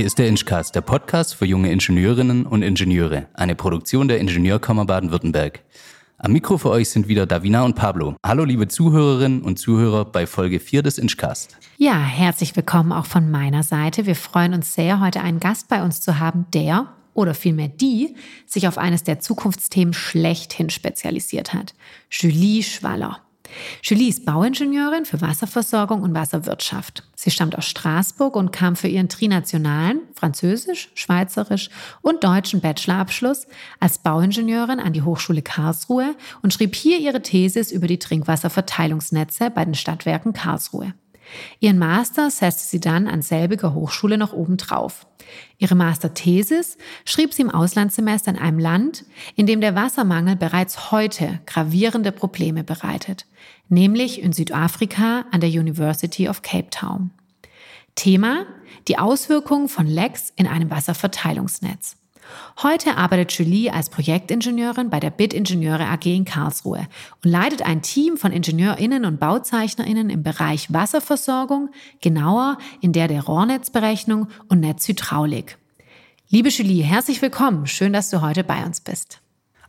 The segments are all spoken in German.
Hier ist der Inchcast, der Podcast für junge Ingenieurinnen und Ingenieure, eine Produktion der Ingenieurkammer Baden-Württemberg. Am Mikro für euch sind wieder Davina und Pablo. Hallo liebe Zuhörerinnen und Zuhörer bei Folge 4 des Inchcast. Ja, herzlich willkommen auch von meiner Seite. Wir freuen uns sehr, heute einen Gast bei uns zu haben, der oder vielmehr die sich auf eines der Zukunftsthemen schlechthin spezialisiert hat. Julie Schwaller. Julie ist Bauingenieurin für Wasserversorgung und Wasserwirtschaft. Sie stammt aus Straßburg und kam für ihren trinationalen Französisch, Schweizerisch und deutschen Bachelorabschluss als Bauingenieurin an die Hochschule Karlsruhe und schrieb hier ihre Thesis über die Trinkwasserverteilungsnetze bei den Stadtwerken Karlsruhe. Ihren Master setzte sie dann an selbiger Hochschule noch obendrauf. Ihre Masterthesis schrieb sie im Auslandssemester in einem Land, in dem der Wassermangel bereits heute gravierende Probleme bereitet, nämlich in Südafrika an der University of Cape Town. Thema die Auswirkungen von Lecks in einem Wasserverteilungsnetz. Heute arbeitet Julie als Projektingenieurin bei der BIT Ingenieure AG in Karlsruhe und leitet ein Team von IngenieurInnen und BauzeichnerInnen im Bereich Wasserversorgung, genauer in der der Rohrnetzberechnung und Netzhydraulik. Liebe Julie, herzlich willkommen. Schön, dass du heute bei uns bist.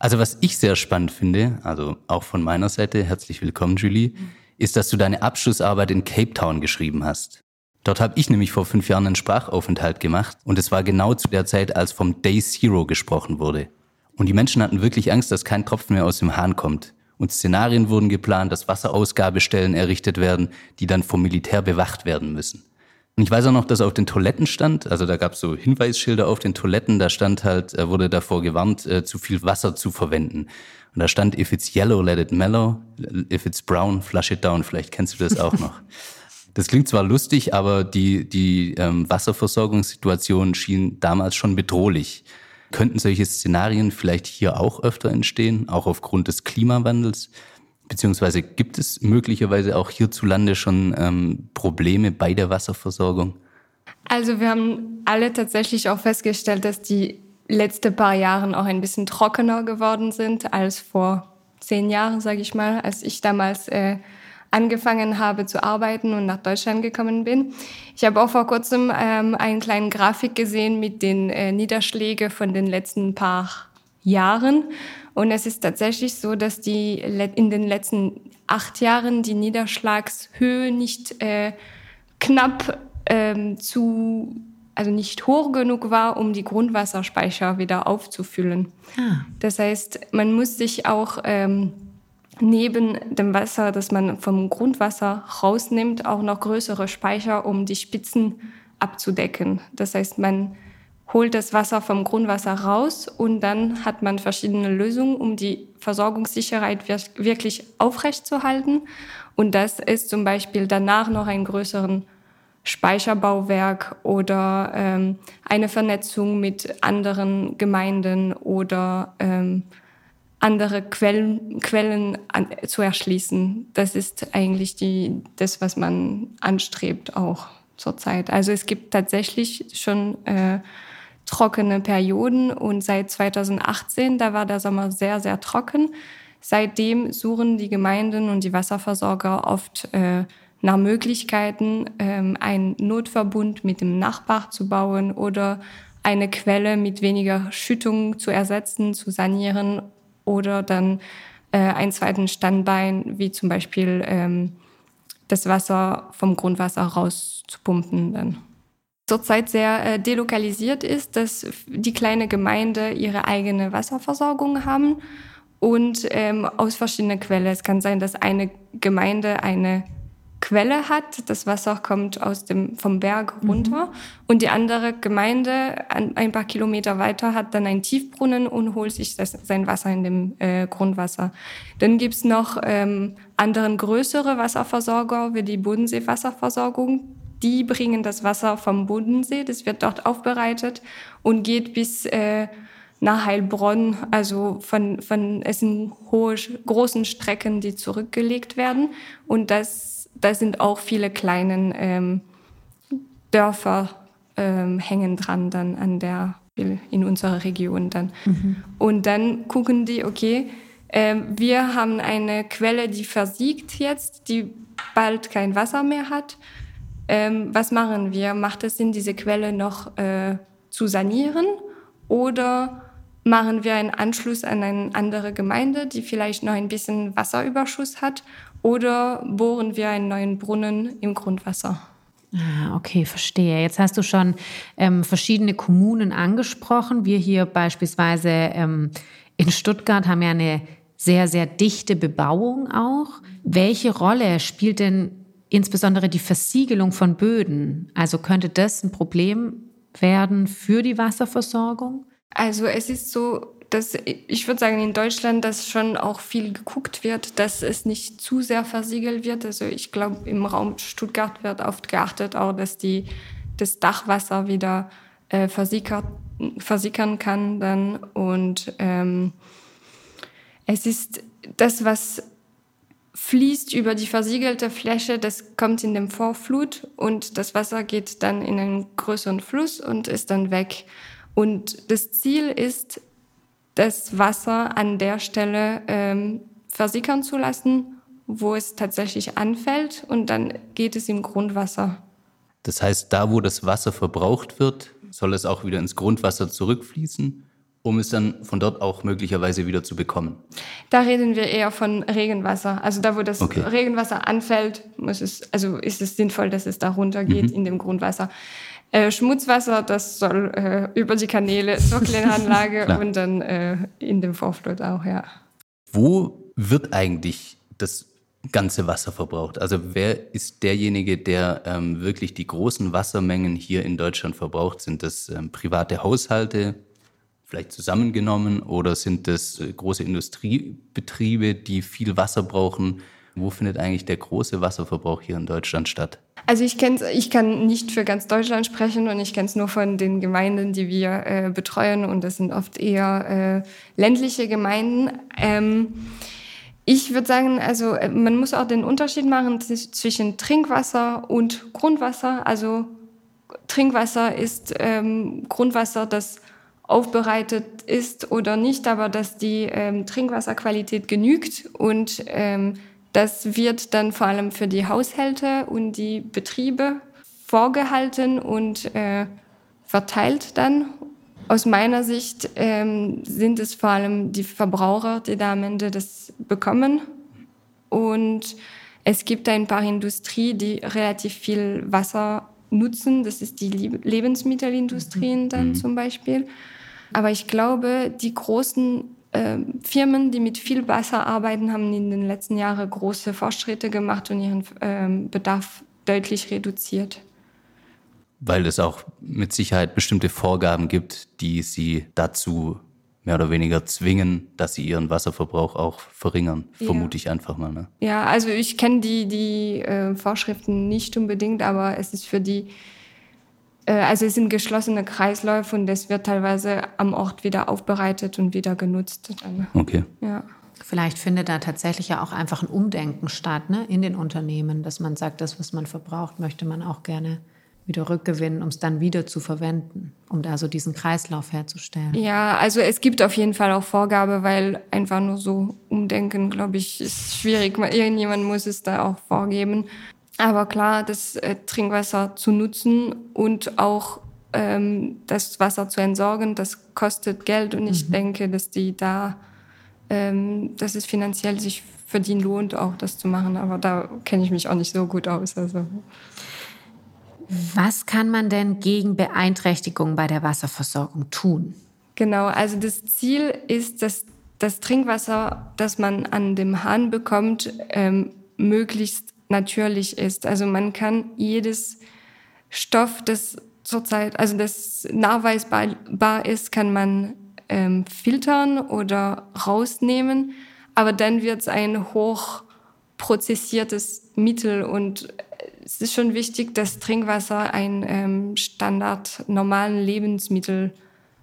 Also was ich sehr spannend finde, also auch von meiner Seite, herzlich willkommen Julie, ist, dass du deine Abschlussarbeit in Cape Town geschrieben hast. Dort habe ich nämlich vor fünf Jahren einen Sprachaufenthalt gemacht und es war genau zu der Zeit, als vom Day Zero gesprochen wurde. Und die Menschen hatten wirklich Angst, dass kein Tropfen mehr aus dem Hahn kommt. Und Szenarien wurden geplant, dass Wasserausgabestellen errichtet werden, die dann vom Militär bewacht werden müssen. Und ich weiß auch noch, dass auf den Toiletten stand, also da gab es so Hinweisschilder auf den Toiletten, da stand halt, wurde davor gewarnt, äh, zu viel Wasser zu verwenden. Und da stand, if it's yellow, let it mellow, if it's brown, flush it down. Vielleicht kennst du das auch noch. Das klingt zwar lustig, aber die, die ähm, Wasserversorgungssituation schien damals schon bedrohlich. Könnten solche Szenarien vielleicht hier auch öfter entstehen, auch aufgrund des Klimawandels? Beziehungsweise gibt es möglicherweise auch hierzulande schon ähm, Probleme bei der Wasserversorgung? Also wir haben alle tatsächlich auch festgestellt, dass die letzten paar Jahre auch ein bisschen trockener geworden sind als vor zehn Jahren, sage ich mal, als ich damals äh, angefangen habe zu arbeiten und nach Deutschland gekommen bin. Ich habe auch vor kurzem ähm, einen kleinen Grafik gesehen mit den äh, Niederschlägen von den letzten paar Jahren. Und es ist tatsächlich so, dass die in den letzten acht Jahren die Niederschlagshöhe nicht äh, knapp ähm, zu, also nicht hoch genug war, um die Grundwasserspeicher wieder aufzufüllen. Ah. Das heißt, man muss sich auch ähm, neben dem Wasser, das man vom Grundwasser rausnimmt, auch noch größere Speicher, um die Spitzen abzudecken. Das heißt, man holt das Wasser vom Grundwasser raus und dann hat man verschiedene Lösungen, um die Versorgungssicherheit wirklich aufrechtzuerhalten. Und das ist zum Beispiel danach noch einen größeren Speicherbauwerk oder ähm, eine Vernetzung mit anderen Gemeinden oder ähm, andere Quellen, Quellen an, zu erschließen. Das ist eigentlich die, das, was man anstrebt auch zurzeit. Also es gibt tatsächlich schon äh, trockene Perioden und seit 2018, da war der Sommer sehr, sehr trocken. Seitdem suchen die Gemeinden und die Wasserversorger oft äh, nach Möglichkeiten, ähm, einen Notverbund mit dem Nachbar zu bauen oder eine Quelle mit weniger Schüttung zu ersetzen, zu sanieren oder dann äh, einen zweiten Standbein, wie zum Beispiel ähm, das Wasser vom Grundwasser rauszupumpen dann. Zurzeit sehr äh, delokalisiert ist, dass die kleine Gemeinde ihre eigene Wasserversorgung haben und ähm, aus verschiedenen Quellen. Es kann sein, dass eine Gemeinde eine Quelle hat. Das Wasser kommt aus dem, vom Berg mhm. runter. Mhm. Und die andere Gemeinde ein paar Kilometer weiter hat dann einen Tiefbrunnen und holt sich das, sein Wasser in dem äh, Grundwasser. Dann gibt's noch ähm, anderen größere Wasserversorger wie die Bodenseewasserversorgung. Die bringen das Wasser vom Bodensee, das wird dort aufbereitet und geht bis äh, nach Heilbronn. Also von, von es sind hohe, großen Strecken, die zurückgelegt werden. Und das da sind auch viele kleine ähm, Dörfer ähm, hängen dran dann an der in unserer Region dann. Mhm. Und dann gucken die, okay, äh, wir haben eine Quelle, die versiegt jetzt, die bald kein Wasser mehr hat. Ähm, was machen wir? Macht es Sinn, diese Quelle noch äh, zu sanieren oder machen wir einen Anschluss an eine andere Gemeinde, die vielleicht noch ein bisschen Wasserüberschuss hat oder bohren wir einen neuen Brunnen im Grundwasser? Ah, okay, verstehe. Jetzt hast du schon ähm, verschiedene Kommunen angesprochen. Wir hier beispielsweise ähm, in Stuttgart haben ja eine sehr, sehr dichte Bebauung auch. Welche Rolle spielt denn insbesondere die Versiegelung von Böden? Also könnte das ein Problem werden für die Wasserversorgung? Also es ist so, dass ich würde sagen, in Deutschland, dass schon auch viel geguckt wird, dass es nicht zu sehr versiegelt wird. Also ich glaube, im Raum Stuttgart wird oft geachtet, auch dass die, das Dachwasser wieder äh, versickert, versickern kann dann. Und ähm, es ist das, was fließt über die versiegelte Fläche, das kommt in den Vorflut und das Wasser geht dann in einen größeren Fluss und ist dann weg. Und das Ziel ist, das Wasser an der Stelle ähm, versickern zu lassen, wo es tatsächlich anfällt und dann geht es im Grundwasser. Das heißt, da wo das Wasser verbraucht wird, soll es auch wieder ins Grundwasser zurückfließen, um es dann von dort auch möglicherweise wieder zu bekommen. Da reden wir eher von Regenwasser. Also da, wo das okay. Regenwasser anfällt, muss es, also ist es sinnvoll, dass es da runtergeht mhm. in dem Grundwasser. Äh, Schmutzwasser, das soll äh, über die Kanäle zur Kläranlage und dann äh, in dem Vorflut auch, ja. Wo wird eigentlich das ganze Wasser verbraucht? Also wer ist derjenige, der ähm, wirklich die großen Wassermengen hier in Deutschland verbraucht? Sind das ähm, private Haushalte, vielleicht zusammengenommen, oder sind das äh, große Industriebetriebe, die viel Wasser brauchen? Wo findet eigentlich der große Wasserverbrauch hier in Deutschland statt? Also ich kenn's, ich kann nicht für ganz Deutschland sprechen und ich kenne es nur von den Gemeinden, die wir äh, betreuen und das sind oft eher äh, ländliche Gemeinden. Ähm, ich würde sagen, also äh, man muss auch den Unterschied machen zwischen Trinkwasser und Grundwasser. Also Trinkwasser ist ähm, Grundwasser, das aufbereitet ist oder nicht, aber dass die ähm, Trinkwasserqualität genügt und ähm, das wird dann vor allem für die Haushalte und die Betriebe vorgehalten und äh, verteilt dann. Aus meiner Sicht ähm, sind es vor allem die Verbraucher, die da am Ende das bekommen. Und es gibt ein paar Industrien, die relativ viel Wasser nutzen. Das ist die Lebensmittelindustrie dann mhm. zum Beispiel. Aber ich glaube, die großen ähm, Firmen, die mit viel Wasser arbeiten, haben in den letzten Jahren große Fortschritte gemacht und ihren ähm, Bedarf deutlich reduziert. Weil es auch mit Sicherheit bestimmte Vorgaben gibt, die sie dazu mehr oder weniger zwingen, dass sie ihren Wasserverbrauch auch verringern, ja. vermute ich einfach mal. Ne? Ja, also ich kenne die, die äh, Vorschriften nicht unbedingt, aber es ist für die äh, also es sind geschlossene Kreisläufe und das wird teilweise am Ort wieder aufbereitet und wieder genutzt. Okay. Ja. Vielleicht findet da tatsächlich ja auch einfach ein Umdenken statt ne, in den Unternehmen, dass man sagt, das, was man verbraucht, möchte man auch gerne wieder rückgewinnen, um es dann wieder zu verwenden, um da so diesen Kreislauf herzustellen. Ja, also es gibt auf jeden Fall auch Vorgabe, weil einfach nur so umdenken, glaube ich, ist schwierig. Irgendjemand muss es da auch vorgeben. Aber klar, das äh, Trinkwasser zu nutzen und auch ähm, das Wasser zu entsorgen, das kostet Geld und ich mhm. denke, dass die da, ähm, dass es finanziell sich für die lohnt, auch das zu machen. Aber da kenne ich mich auch nicht so gut aus. Also. Was kann man denn gegen Beeinträchtigungen bei der Wasserversorgung tun? Genau, also das Ziel ist, dass das Trinkwasser, das man an dem Hahn bekommt, ähm, möglichst natürlich ist. Also man kann jedes Stoff, das zurzeit, also das nachweisbar ist, kann man ähm, filtern oder rausnehmen. Aber dann wird es ein hochprozessiertes Mittel und es ist schon wichtig, dass Trinkwasser ein ähm, Standard normalen Lebensmittel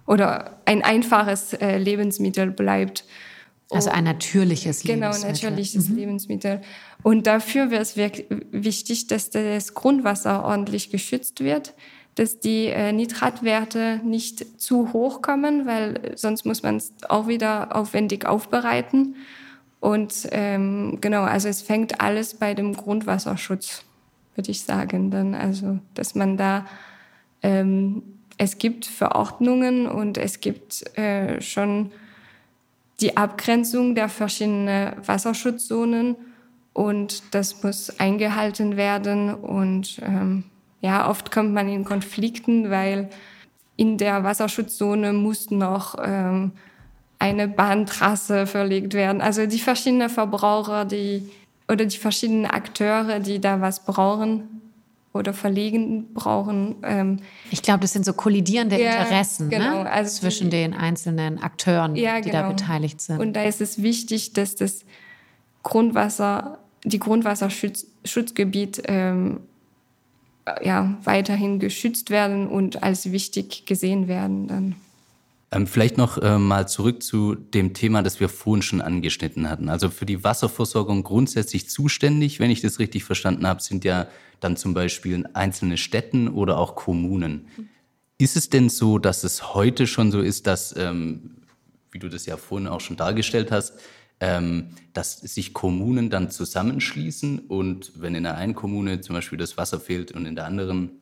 oder ein einfaches äh, Lebensmittel bleibt. Also ein natürliches genau, Lebensmittel. Genau, natürliches mhm. Lebensmittel. Und dafür wäre es wichtig, dass das Grundwasser ordentlich geschützt wird, dass die äh, Nitratwerte nicht zu hoch kommen, weil sonst muss man es auch wieder aufwendig aufbereiten. Und ähm, genau, also es fängt alles bei dem Grundwasserschutz würde ich sagen. Dann also, dass man da ähm, es gibt Verordnungen und es gibt äh, schon die Abgrenzung der verschiedenen Wasserschutzzonen und das muss eingehalten werden und ähm, ja, oft kommt man in Konflikten, weil in der Wasserschutzzone muss noch ähm, eine Bahntrasse verlegt werden. Also die verschiedenen Verbraucher, die oder die verschiedenen Akteure, die da was brauchen oder verlegen brauchen. Ähm, ich glaube, das sind so kollidierende ja, Interessen ne? genau, ne? also zwischen die, den einzelnen Akteuren, ja, die genau. da beteiligt sind. Und da ist es wichtig, dass das Grundwasser, die Grundwasserschutzgebiet ähm, ja, weiterhin geschützt werden und als wichtig gesehen werden dann. Ähm, vielleicht noch äh, mal zurück zu dem Thema, das wir vorhin schon angeschnitten hatten. Also für die Wasserversorgung grundsätzlich zuständig, wenn ich das richtig verstanden habe, sind ja dann zum Beispiel einzelne Städten oder auch Kommunen. Ist es denn so, dass es heute schon so ist, dass, ähm, wie du das ja vorhin auch schon dargestellt hast, ähm, dass sich Kommunen dann zusammenschließen und wenn in der einen Kommune zum Beispiel das Wasser fehlt und in der anderen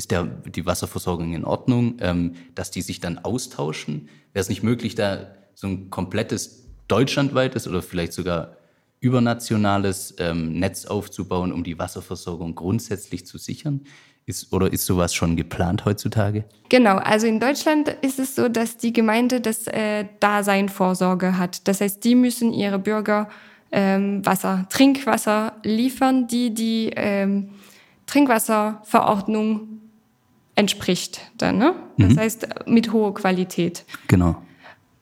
ist der, die Wasserversorgung in Ordnung, ähm, dass die sich dann austauschen? Wäre es nicht möglich, da so ein komplettes deutschlandweites oder vielleicht sogar übernationales ähm, Netz aufzubauen, um die Wasserversorgung grundsätzlich zu sichern? Ist, oder ist sowas schon geplant heutzutage? Genau, also in Deutschland ist es so, dass die Gemeinde das äh, Daseinvorsorge hat. Das heißt, die müssen ihre Bürger ähm, Wasser, Trinkwasser liefern, die die ähm, Trinkwasserverordnung entspricht dann. Ne? Das mhm. heißt mit hoher Qualität. Genau.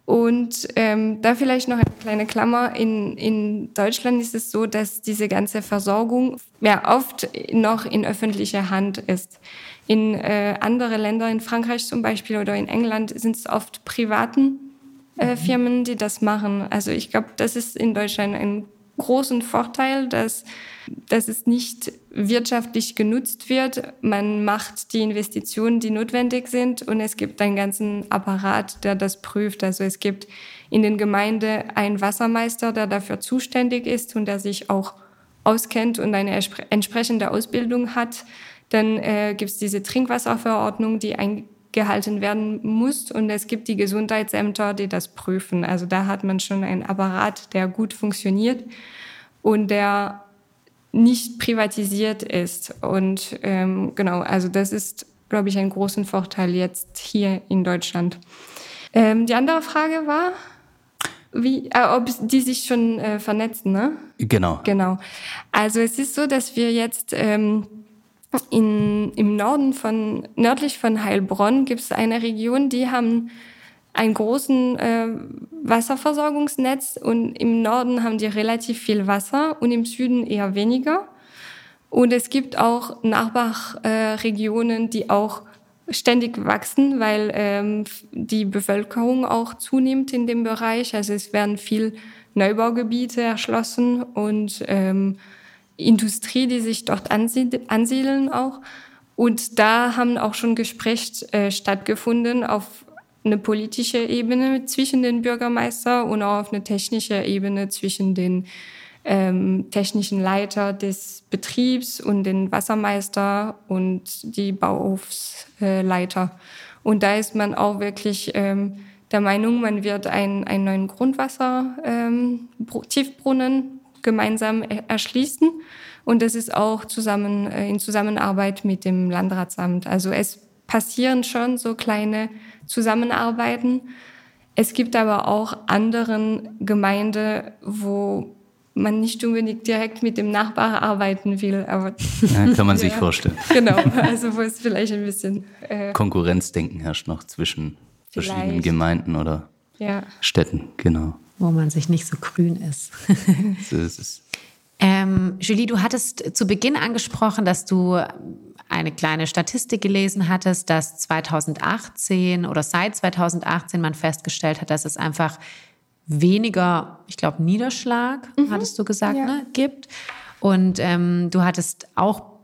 Und ähm, da vielleicht noch eine kleine Klammer. In, in Deutschland ist es so, dass diese ganze Versorgung ja oft noch in öffentlicher Hand ist. In äh, andere Länder, in Frankreich zum Beispiel oder in England, sind es oft privaten äh, mhm. Firmen, die das machen. Also ich glaube, das ist in Deutschland ein großen Vorteil, dass, dass es nicht wirtschaftlich genutzt wird. Man macht die Investitionen, die notwendig sind und es gibt einen ganzen Apparat, der das prüft. Also es gibt in den Gemeinden einen Wassermeister, der dafür zuständig ist und der sich auch auskennt und eine entsprechende Ausbildung hat. Dann äh, gibt es diese Trinkwasserverordnung, die eingehalten werden muss und es gibt die Gesundheitsämter, die das prüfen. Also da hat man schon einen Apparat, der gut funktioniert und der nicht privatisiert ist. Und ähm, genau, also das ist, glaube ich, ein großen Vorteil jetzt hier in Deutschland. Ähm, die andere Frage war, wie, äh, ob die sich schon äh, vernetzen, ne? Genau. Genau. Also es ist so, dass wir jetzt ähm, in, im Norden von, nördlich von Heilbronn gibt es eine Region, die haben einen großen äh, Wasserversorgungsnetz und im Norden haben die relativ viel Wasser und im Süden eher weniger. Und es gibt auch Nachbarregionen, äh, die auch ständig wachsen, weil ähm, die Bevölkerung auch zunimmt in dem Bereich. Also es werden viel Neubaugebiete erschlossen und ähm, Industrie, die sich dort ansiedeln auch. Und da haben auch schon Gespräche äh, stattgefunden auf eine politische Ebene zwischen den Bürgermeister und auch auf eine technische Ebene zwischen den ähm, technischen Leiter des Betriebs und den Wassermeister und die Bauhofsleiter. Und da ist man auch wirklich ähm, der Meinung, man wird einen, einen neuen Grundwasser-Tiefbrunnen ähm, gemeinsam erschließen. Und das ist auch zusammen, äh, in Zusammenarbeit mit dem Landratsamt. Also es passieren schon so kleine Zusammenarbeiten. Es gibt aber auch anderen Gemeinden, wo man nicht unbedingt direkt mit dem Nachbar arbeiten will. Aber ja, kann man sich vorstellen. Genau, also wo es vielleicht ein bisschen äh, Konkurrenzdenken herrscht noch zwischen vielleicht. verschiedenen Gemeinden oder ja. Städten, genau. Wo man sich nicht so grün ist. so ist es. Ähm, Julie, du hattest zu Beginn angesprochen, dass du eine kleine Statistik gelesen hattest, dass 2018 oder seit 2018 man festgestellt hat, dass es einfach weniger, ich glaube, Niederschlag, mhm. hattest du gesagt, ja. ne, gibt. Und ähm, du hattest auch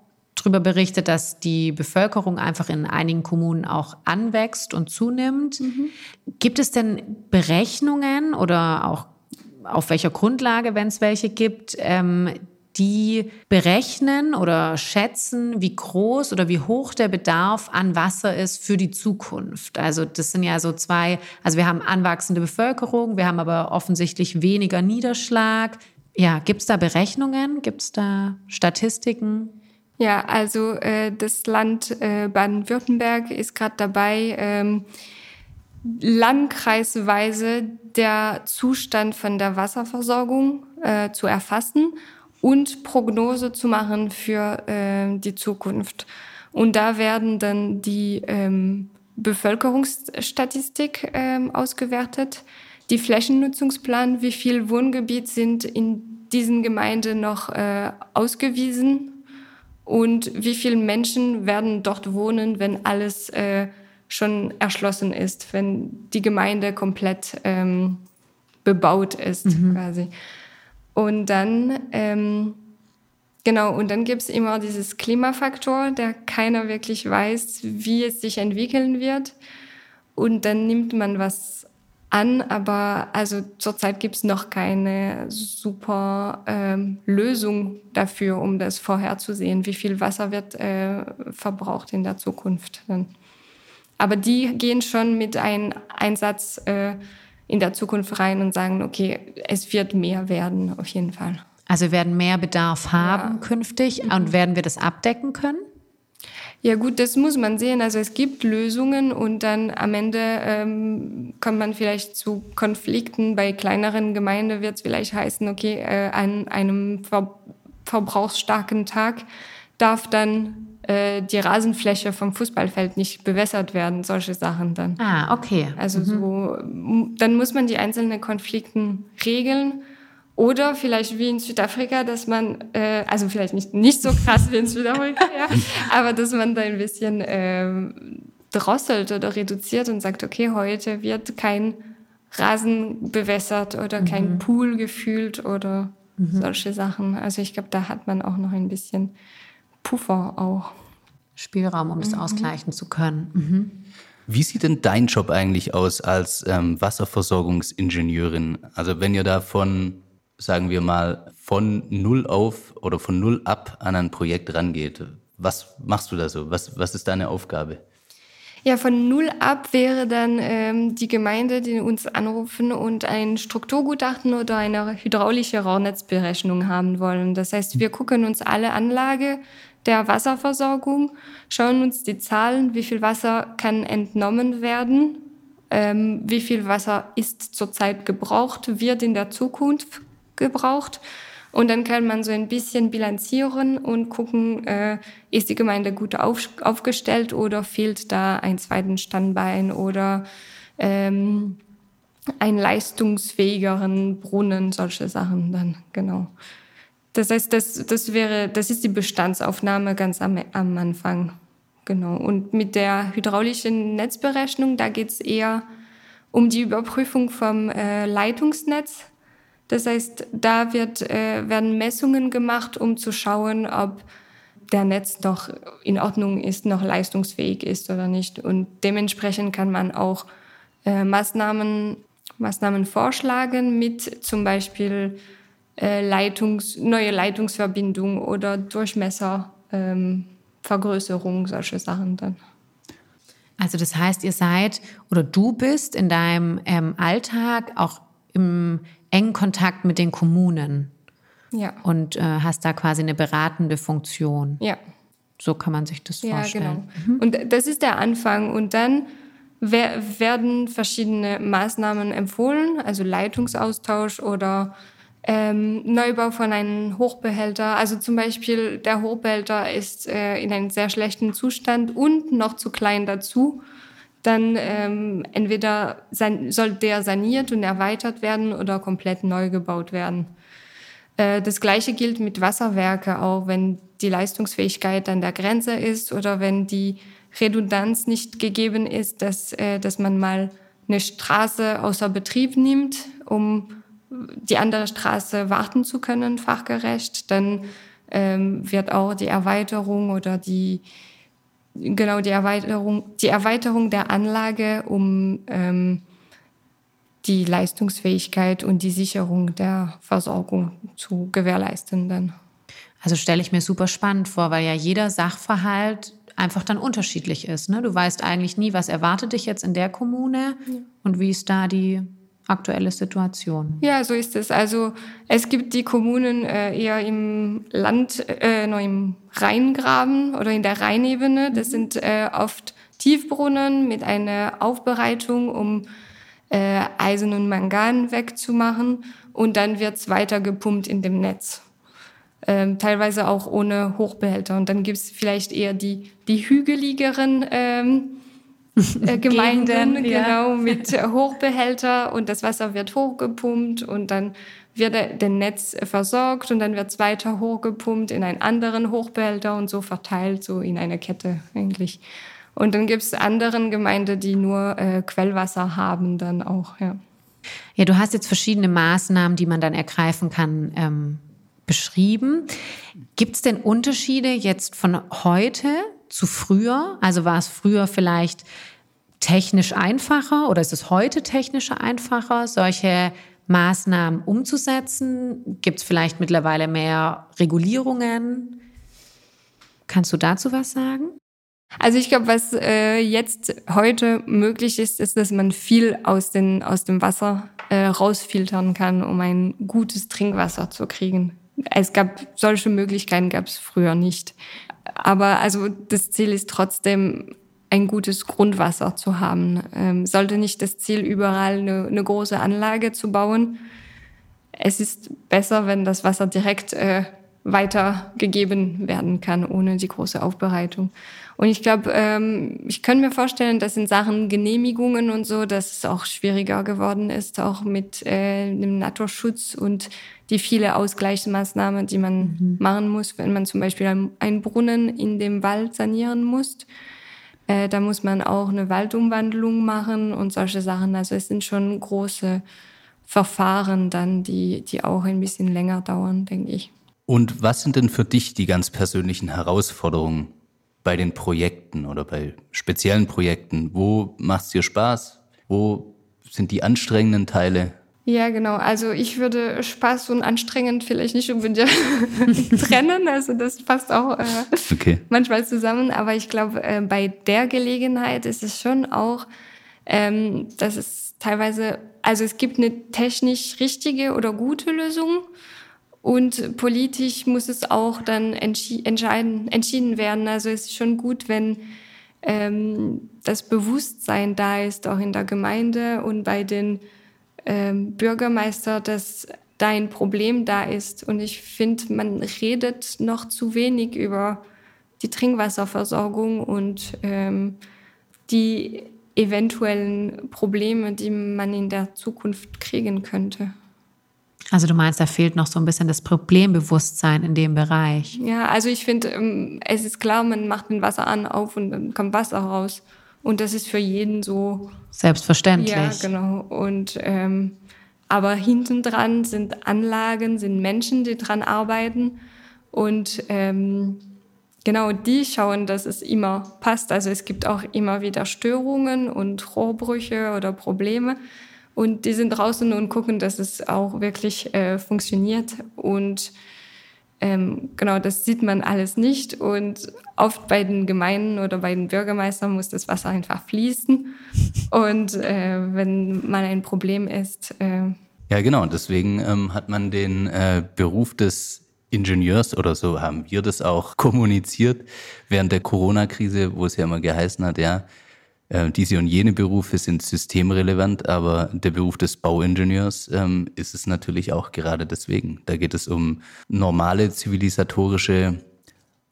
darüber berichtet, dass die Bevölkerung einfach in einigen Kommunen auch anwächst und zunimmt. Mhm. Gibt es denn Berechnungen oder auch auf welcher Grundlage, wenn es welche gibt, ähm, die berechnen oder schätzen, wie groß oder wie hoch der Bedarf an Wasser ist für die Zukunft. Also das sind ja so zwei, also wir haben anwachsende Bevölkerung, wir haben aber offensichtlich weniger Niederschlag. Ja, gibt es da Berechnungen? Gibt es da Statistiken? Ja, also äh, das Land äh, Baden-Württemberg ist gerade dabei, ähm, landkreisweise der Zustand von der Wasserversorgung äh, zu erfassen und Prognose zu machen für äh, die Zukunft. Und da werden dann die ähm, Bevölkerungsstatistik ähm, ausgewertet, die Flächennutzungsplan, wie viel Wohngebiet sind in diesen Gemeinden noch äh, ausgewiesen und wie viele Menschen werden dort wohnen, wenn alles äh, schon erschlossen ist, wenn die Gemeinde komplett ähm, bebaut ist mhm. quasi. Und dann, ähm, genau, und dann gibt es immer dieses Klimafaktor, der keiner wirklich weiß, wie es sich entwickeln wird. Und dann nimmt man was an, aber also zurzeit gibt es noch keine super ähm, Lösung dafür, um das vorherzusehen, wie viel Wasser wird äh, verbraucht in der Zukunft. Dann. Aber die gehen schon mit einem Einsatz äh, in der Zukunft rein und sagen, okay, es wird mehr werden, auf jeden Fall. Also werden mehr Bedarf haben ja. künftig mhm. und werden wir das abdecken können? Ja gut, das muss man sehen. Also es gibt Lösungen und dann am Ende ähm, kommt man vielleicht zu Konflikten. Bei kleineren Gemeinden wird es vielleicht heißen, okay, äh, an einem ver verbrauchsstarken Tag darf dann äh, die Rasenfläche vom Fußballfeld nicht bewässert werden, solche Sachen dann. Ah, okay. Also mhm. so, dann muss man die einzelnen Konflikten regeln oder vielleicht wie in Südafrika, dass man, äh, also vielleicht nicht, nicht so krass wie in Südafrika, ja, aber dass man da ein bisschen äh, drosselt oder reduziert und sagt, okay, heute wird kein Rasen bewässert oder mhm. kein Pool gefühlt oder mhm. solche Sachen. Also ich glaube, da hat man auch noch ein bisschen Puffer auch. Spielraum, um das mhm. ausgleichen zu können. Mhm. Wie sieht denn dein Job eigentlich aus als ähm, Wasserversorgungsingenieurin? Also wenn ihr da von sagen wir mal, von null auf oder von null ab an ein Projekt rangeht. Was machst du da so? Was, was ist deine Aufgabe? Ja, von null ab wäre dann ähm, die Gemeinde, die uns anrufen und ein Strukturgutachten oder eine hydraulische Rohrnetzberechnung haben wollen. Das heißt, wir gucken uns alle Anlage der Wasserversorgung, schauen uns die Zahlen, wie viel Wasser kann entnommen werden, ähm, wie viel Wasser ist zurzeit gebraucht, wird in der Zukunft gebraucht. Und dann kann man so ein bisschen bilanzieren und gucken, äh, ist die Gemeinde gut auf, aufgestellt oder fehlt da ein zweiten Standbein oder ähm, ein leistungsfähigeren Brunnen, solche Sachen dann, genau. Das heißt, das, das wäre, das ist die Bestandsaufnahme ganz am, am Anfang. Genau. Und mit der hydraulischen Netzberechnung, da geht es eher um die Überprüfung vom äh, Leitungsnetz das heißt, da wird, äh, werden Messungen gemacht, um zu schauen, ob der Netz noch in Ordnung ist, noch leistungsfähig ist oder nicht. Und dementsprechend kann man auch äh, Maßnahmen, Maßnahmen vorschlagen mit zum Beispiel äh, Leitungs-, neue Leitungsverbindung oder Durchmesservergrößerung, ähm, solche Sachen dann. Also das heißt, ihr seid oder du bist in deinem ähm, Alltag auch im engen Kontakt mit den Kommunen. Ja. Und äh, hast da quasi eine beratende Funktion. Ja. So kann man sich das ja, vorstellen. Genau. Mhm. Und das ist der Anfang. Und dann werden verschiedene Maßnahmen empfohlen, also Leitungsaustausch oder ähm, Neubau von einem Hochbehälter. Also zum Beispiel der Hochbehälter ist äh, in einem sehr schlechten Zustand und noch zu klein dazu dann ähm, entweder soll der saniert und erweitert werden oder komplett neu gebaut werden. Äh, das Gleiche gilt mit Wasserwerke auch, wenn die Leistungsfähigkeit an der Grenze ist oder wenn die Redundanz nicht gegeben ist, dass, äh, dass man mal eine Straße außer Betrieb nimmt, um die andere Straße warten zu können, fachgerecht, dann ähm, wird auch die Erweiterung oder die, genau die Erweiterung, die Erweiterung der Anlage, um ähm, die Leistungsfähigkeit und die Sicherung der Versorgung zu gewährleisten dann. Also stelle ich mir super spannend vor, weil ja jeder Sachverhalt einfach dann unterschiedlich ist. Ne? Du weißt eigentlich nie, was erwartet dich jetzt in der Kommune ja. und wie ist da die aktuelle Situation. Ja, so ist es. Also es gibt die Kommunen äh, eher im Land, äh, noch im Rheingraben oder in der Rheinebene. Das sind äh, oft Tiefbrunnen mit einer Aufbereitung, um äh, Eisen und Mangan wegzumachen. Und dann wird's weiter gepumpt in dem Netz. Ähm, teilweise auch ohne Hochbehälter. Und dann gibt's vielleicht eher die, die hügeligeren ähm, äh, Gemeinden, Gegenden, genau, ja. mit Hochbehälter und das Wasser wird hochgepumpt und dann wird der Netz versorgt und dann wird es weiter hochgepumpt in einen anderen Hochbehälter und so verteilt, so in eine Kette eigentlich. Und dann gibt es anderen Gemeinden, die nur äh, Quellwasser haben dann auch, ja. Ja, du hast jetzt verschiedene Maßnahmen, die man dann ergreifen kann, ähm, beschrieben. Gibt es denn Unterschiede jetzt von heute zu früher? Also war es früher vielleicht technisch einfacher oder ist es heute technisch einfacher, solche Maßnahmen umzusetzen? Gibt es vielleicht mittlerweile mehr Regulierungen? Kannst du dazu was sagen? Also ich glaube, was äh, jetzt heute möglich ist, ist, dass man viel aus, den, aus dem Wasser äh, rausfiltern kann, um ein gutes Trinkwasser zu kriegen. Es gab solche Möglichkeiten gab es früher nicht. Aber also das Ziel ist trotzdem ein gutes Grundwasser zu haben. Ähm, sollte nicht das Ziel überall eine, eine, große Anlage zu bauen. Es ist besser, wenn das Wasser direkt äh, weitergegeben werden kann, ohne die große Aufbereitung. Und ich glaube, ähm, ich könnte mir vorstellen, dass in Sachen Genehmigungen und so, dass es auch schwieriger geworden ist, auch mit äh, dem Naturschutz und die viele Ausgleichsmaßnahmen, die man mhm. machen muss, wenn man zum Beispiel einen Brunnen in dem Wald sanieren muss. Äh, da muss man auch eine Waldumwandlung machen und solche Sachen. Also es sind schon große Verfahren dann, die, die auch ein bisschen länger dauern, denke ich. Und was sind denn für dich die ganz persönlichen Herausforderungen bei den Projekten oder bei speziellen Projekten? Wo macht es dir Spaß? Wo sind die anstrengenden Teile? Ja, genau. Also ich würde Spaß und anstrengend vielleicht nicht unbedingt trennen. Also das passt auch äh, okay. manchmal zusammen. Aber ich glaube, äh, bei der Gelegenheit ist es schon auch, ähm, dass es teilweise, also es gibt eine technisch richtige oder gute Lösung. Und politisch muss es auch dann entschi entscheiden, entschieden werden. Also es ist schon gut, wenn ähm, das Bewusstsein da ist, auch in der Gemeinde und bei den ähm, Bürgermeister, dass da ein Problem da ist. Und ich finde, man redet noch zu wenig über die Trinkwasserversorgung und ähm, die eventuellen Probleme, die man in der Zukunft kriegen könnte. Also du meinst, da fehlt noch so ein bisschen das Problembewusstsein in dem Bereich. Ja, also ich finde, ähm, es ist klar, man macht den Wasser an, auf und dann kommt Wasser raus. Und das ist für jeden so selbstverständlich. Ja, genau. Und ähm, aber hinten dran sind Anlagen, sind Menschen, die dran arbeiten und ähm, genau die schauen, dass es immer passt. Also es gibt auch immer wieder Störungen und Rohrbrüche oder Probleme. Und die sind draußen und gucken, dass es auch wirklich äh, funktioniert. Und ähm, genau, das sieht man alles nicht. Und oft bei den Gemeinden oder bei den Bürgermeistern muss das Wasser einfach fließen. Und äh, wenn mal ein Problem ist. Äh, ja, genau. Deswegen ähm, hat man den äh, Beruf des Ingenieurs oder so haben wir das auch kommuniziert während der Corona-Krise, wo es ja immer geheißen hat, ja, äh, diese und jene Berufe sind systemrelevant, aber der Beruf des Bauingenieurs ähm, ist es natürlich auch gerade deswegen. Da geht es um normale zivilisatorische,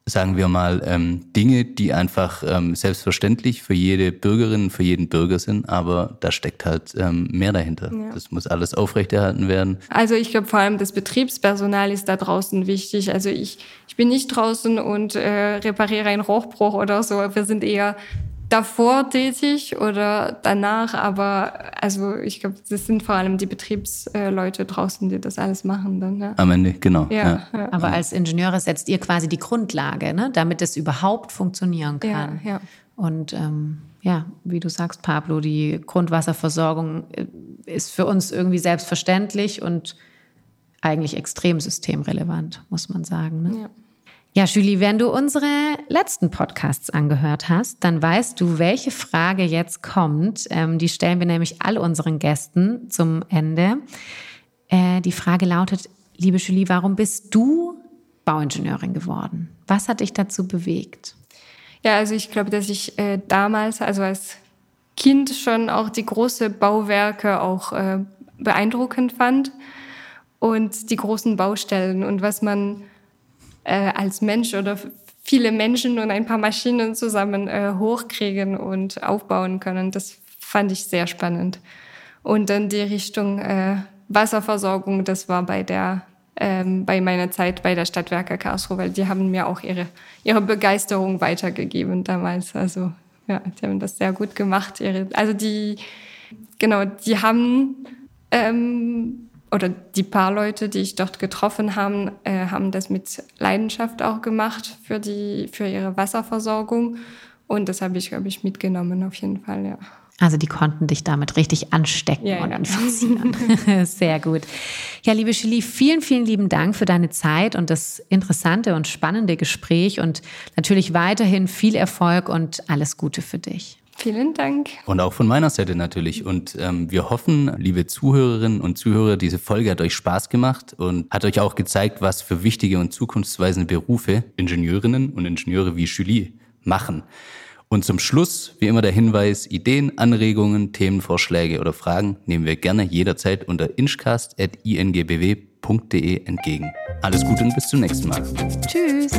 sagen wir mal, ähm, Dinge, die einfach ähm, selbstverständlich für jede Bürgerin, für jeden Bürger sind, aber da steckt halt ähm, mehr dahinter. Ja. Das muss alles aufrechterhalten werden. Also ich glaube vor allem das Betriebspersonal ist da draußen wichtig. Also ich, ich bin nicht draußen und äh, repariere einen Rohrbruch oder so. Wir sind eher davor tätig oder danach, aber also ich glaube, das sind vor allem die Betriebsleute draußen, die das alles machen dann. Ja. Am Ende, genau. Ja, ja. Aber als Ingenieure setzt ihr quasi die Grundlage, ne? damit es überhaupt funktionieren kann. Ja, ja. Und ähm, ja, wie du sagst, Pablo, die Grundwasserversorgung äh, ist für uns irgendwie selbstverständlich und eigentlich extrem systemrelevant, muss man sagen. Ne? Ja. Ja, Julie, wenn du unsere letzten Podcasts angehört hast, dann weißt du, welche Frage jetzt kommt. Ähm, die stellen wir nämlich all unseren Gästen zum Ende. Äh, die Frage lautet, liebe Julie, warum bist du Bauingenieurin geworden? Was hat dich dazu bewegt? Ja, also ich glaube, dass ich äh, damals, also als Kind schon auch die große Bauwerke auch äh, beeindruckend fand und die großen Baustellen und was man äh, als Mensch oder viele Menschen und ein paar Maschinen zusammen äh, hochkriegen und aufbauen können. Das fand ich sehr spannend. Und dann die Richtung äh, Wasserversorgung, das war bei der ähm, bei meiner Zeit bei der Stadtwerke Karlsruhe, weil die haben mir auch ihre, ihre Begeisterung weitergegeben damals. Also ja, die haben das sehr gut gemacht. Ihre, also die, genau, die haben ähm, oder die paar Leute, die ich dort getroffen haben, äh, haben das mit Leidenschaft auch gemacht für die, für ihre Wasserversorgung. Und das habe ich, glaube ich, mitgenommen auf jeden Fall, ja. Also die konnten dich damit richtig anstecken ja, und ja. Sehr gut. Ja, liebe Julie, vielen, vielen lieben Dank für deine Zeit und das interessante und spannende Gespräch und natürlich weiterhin viel Erfolg und alles Gute für dich. Vielen Dank. Und auch von meiner Seite natürlich. Und ähm, wir hoffen, liebe Zuhörerinnen und Zuhörer, diese Folge hat euch Spaß gemacht und hat euch auch gezeigt, was für wichtige und zukunftsweisende Berufe Ingenieurinnen und Ingenieure wie Julie machen. Und zum Schluss, wie immer der Hinweis, Ideen, Anregungen, Themenvorschläge oder Fragen nehmen wir gerne jederzeit unter inchcast.ingbw.de entgegen. Alles Gute und bis zum nächsten Mal. Tschüss.